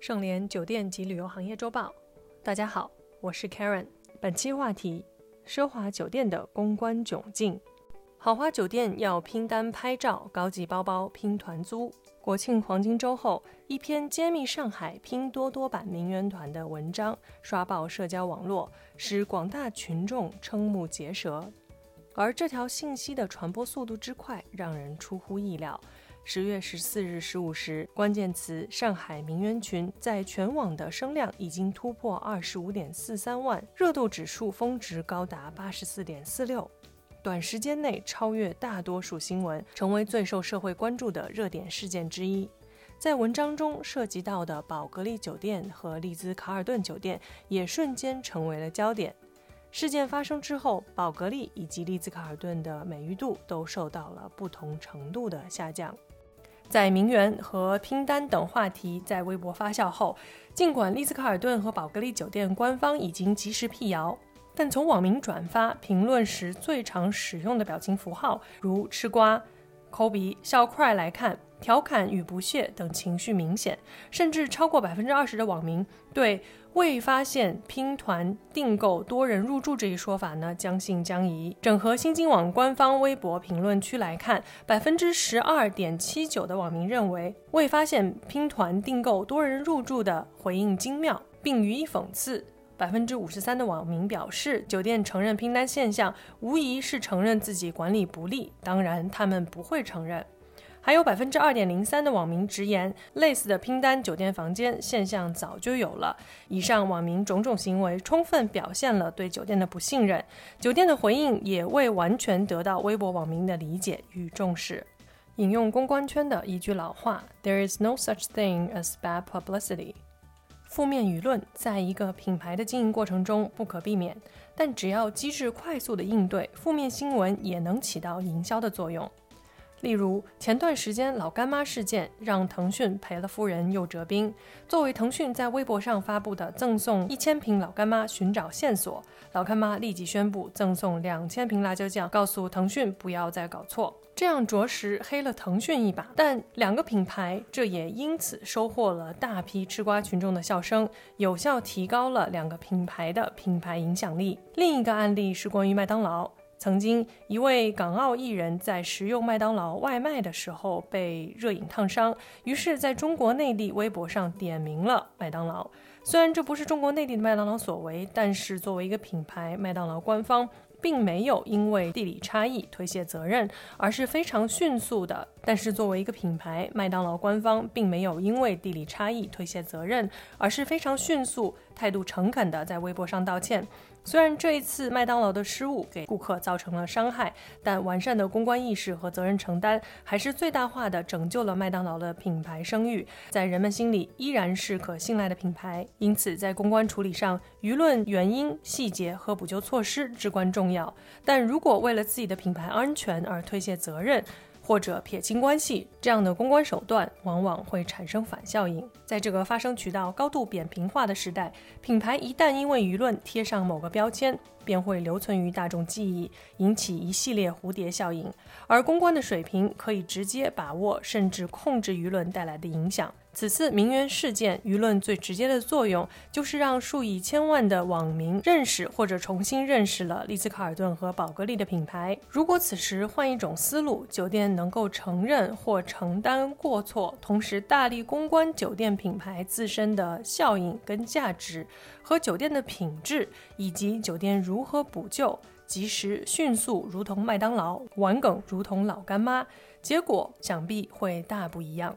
盛联酒店及旅游行业周报，大家好，我是 Karen。本期话题：奢华酒店的公关窘境。豪华酒店要拼单拍照，高级包包拼团租。国庆黄金周后，一篇揭秘上海拼多多版名媛团的文章刷爆社交网络，使广大群众瞠目结舌。而这条信息的传播速度之快，让人出乎意料。十月十四日十五时，关键词“上海名媛群”在全网的声量已经突破二十五点四三万，热度指数峰值高达八十四点四六，短时间内超越大多数新闻，成为最受社会关注的热点事件之一。在文章中涉及到的宝格丽酒店和丽兹卡尔顿酒店也瞬间成为了焦点。事件发生之后，宝格丽以及丽兹卡尔顿的美誉度都受到了不同程度的下降。在名媛和拼单等话题在微博发酵后，尽管丽兹卡尔顿和宝格丽酒店官方已经及时辟谣，但从网民转发评论时最常使用的表情符号，如吃瓜、抠鼻、笑 cry 来看。调侃与不屑等情绪明显，甚至超过百分之二十的网民对未发现拼团订购多人入住这一说法呢将信将疑。整合新京网官方微博评论区来看，百分之十二点七九的网民认为未发现拼团订购多人入住的回应精妙，并予以讽刺。百分之五十三的网民表示，酒店承认拼单现象无疑是承认自己管理不力，当然他们不会承认。还有百分之二点零三的网民直言，类似的拼单酒店房间现象早就有了。以上网民种种行为，充分表现了对酒店的不信任。酒店的回应也未完全得到微博网民的理解与重视。引用公关圈的一句老话：“There is no such thing as bad publicity。”负面舆论在一个品牌的经营过程中不可避免，但只要机制快速的应对，负面新闻也能起到营销的作用。例如，前段时间老干妈事件让腾讯赔了夫人又折兵。作为腾讯在微博上发布的赠送一千瓶老干妈寻找线索，老干妈立即宣布赠送两千瓶辣椒酱，告诉腾讯不要再搞错。这样着实黑了腾讯一把。但两个品牌这也因此收获了大批吃瓜群众的笑声，有效提高了两个品牌的品牌影响力。另一个案例是关于麦当劳。曾经，一位港澳艺人，在食用麦当劳外卖的时候被热饮烫伤，于是在中国内地微博上点名了麦当劳。虽然这不是中国内地的麦当劳所为，但是作为一个品牌，麦当劳官方。并没有因为地理差异推卸责任，而是非常迅速的。但是作为一个品牌，麦当劳官方并没有因为地理差异推卸责任，而是非常迅速、态度诚恳的在微博上道歉。虽然这一次麦当劳的失误给顾客造成了伤害，但完善的公关意识和责任承担还是最大化的拯救了麦当劳的品牌声誉，在人们心里依然是可信赖的品牌。因此，在公关处理上，舆论原因、细节和补救措施至关重要。但如果为了自己的品牌安全而推卸责任，或者撇清关系，这样的公关手段往往会产生反效应。在这个发声渠道高度扁平化的时代，品牌一旦因为舆论贴上某个标签，便会留存于大众记忆，引起一系列蝴蝶效应。而公关的水平可以直接把握甚至控制舆论带来的影响。此次名媛事件，舆论最直接的作用就是让数以千万的网民认识或者重新认识了丽兹卡尔顿和宝格丽的品牌。如果此时换一种思路，酒店能够承认或承担过错，同时大力公关酒店品牌自身的效应跟价值，和酒店的品质，以及酒店如何补救，及时迅速，如同麦当劳；玩梗，如同老干妈，结果想必会大不一样。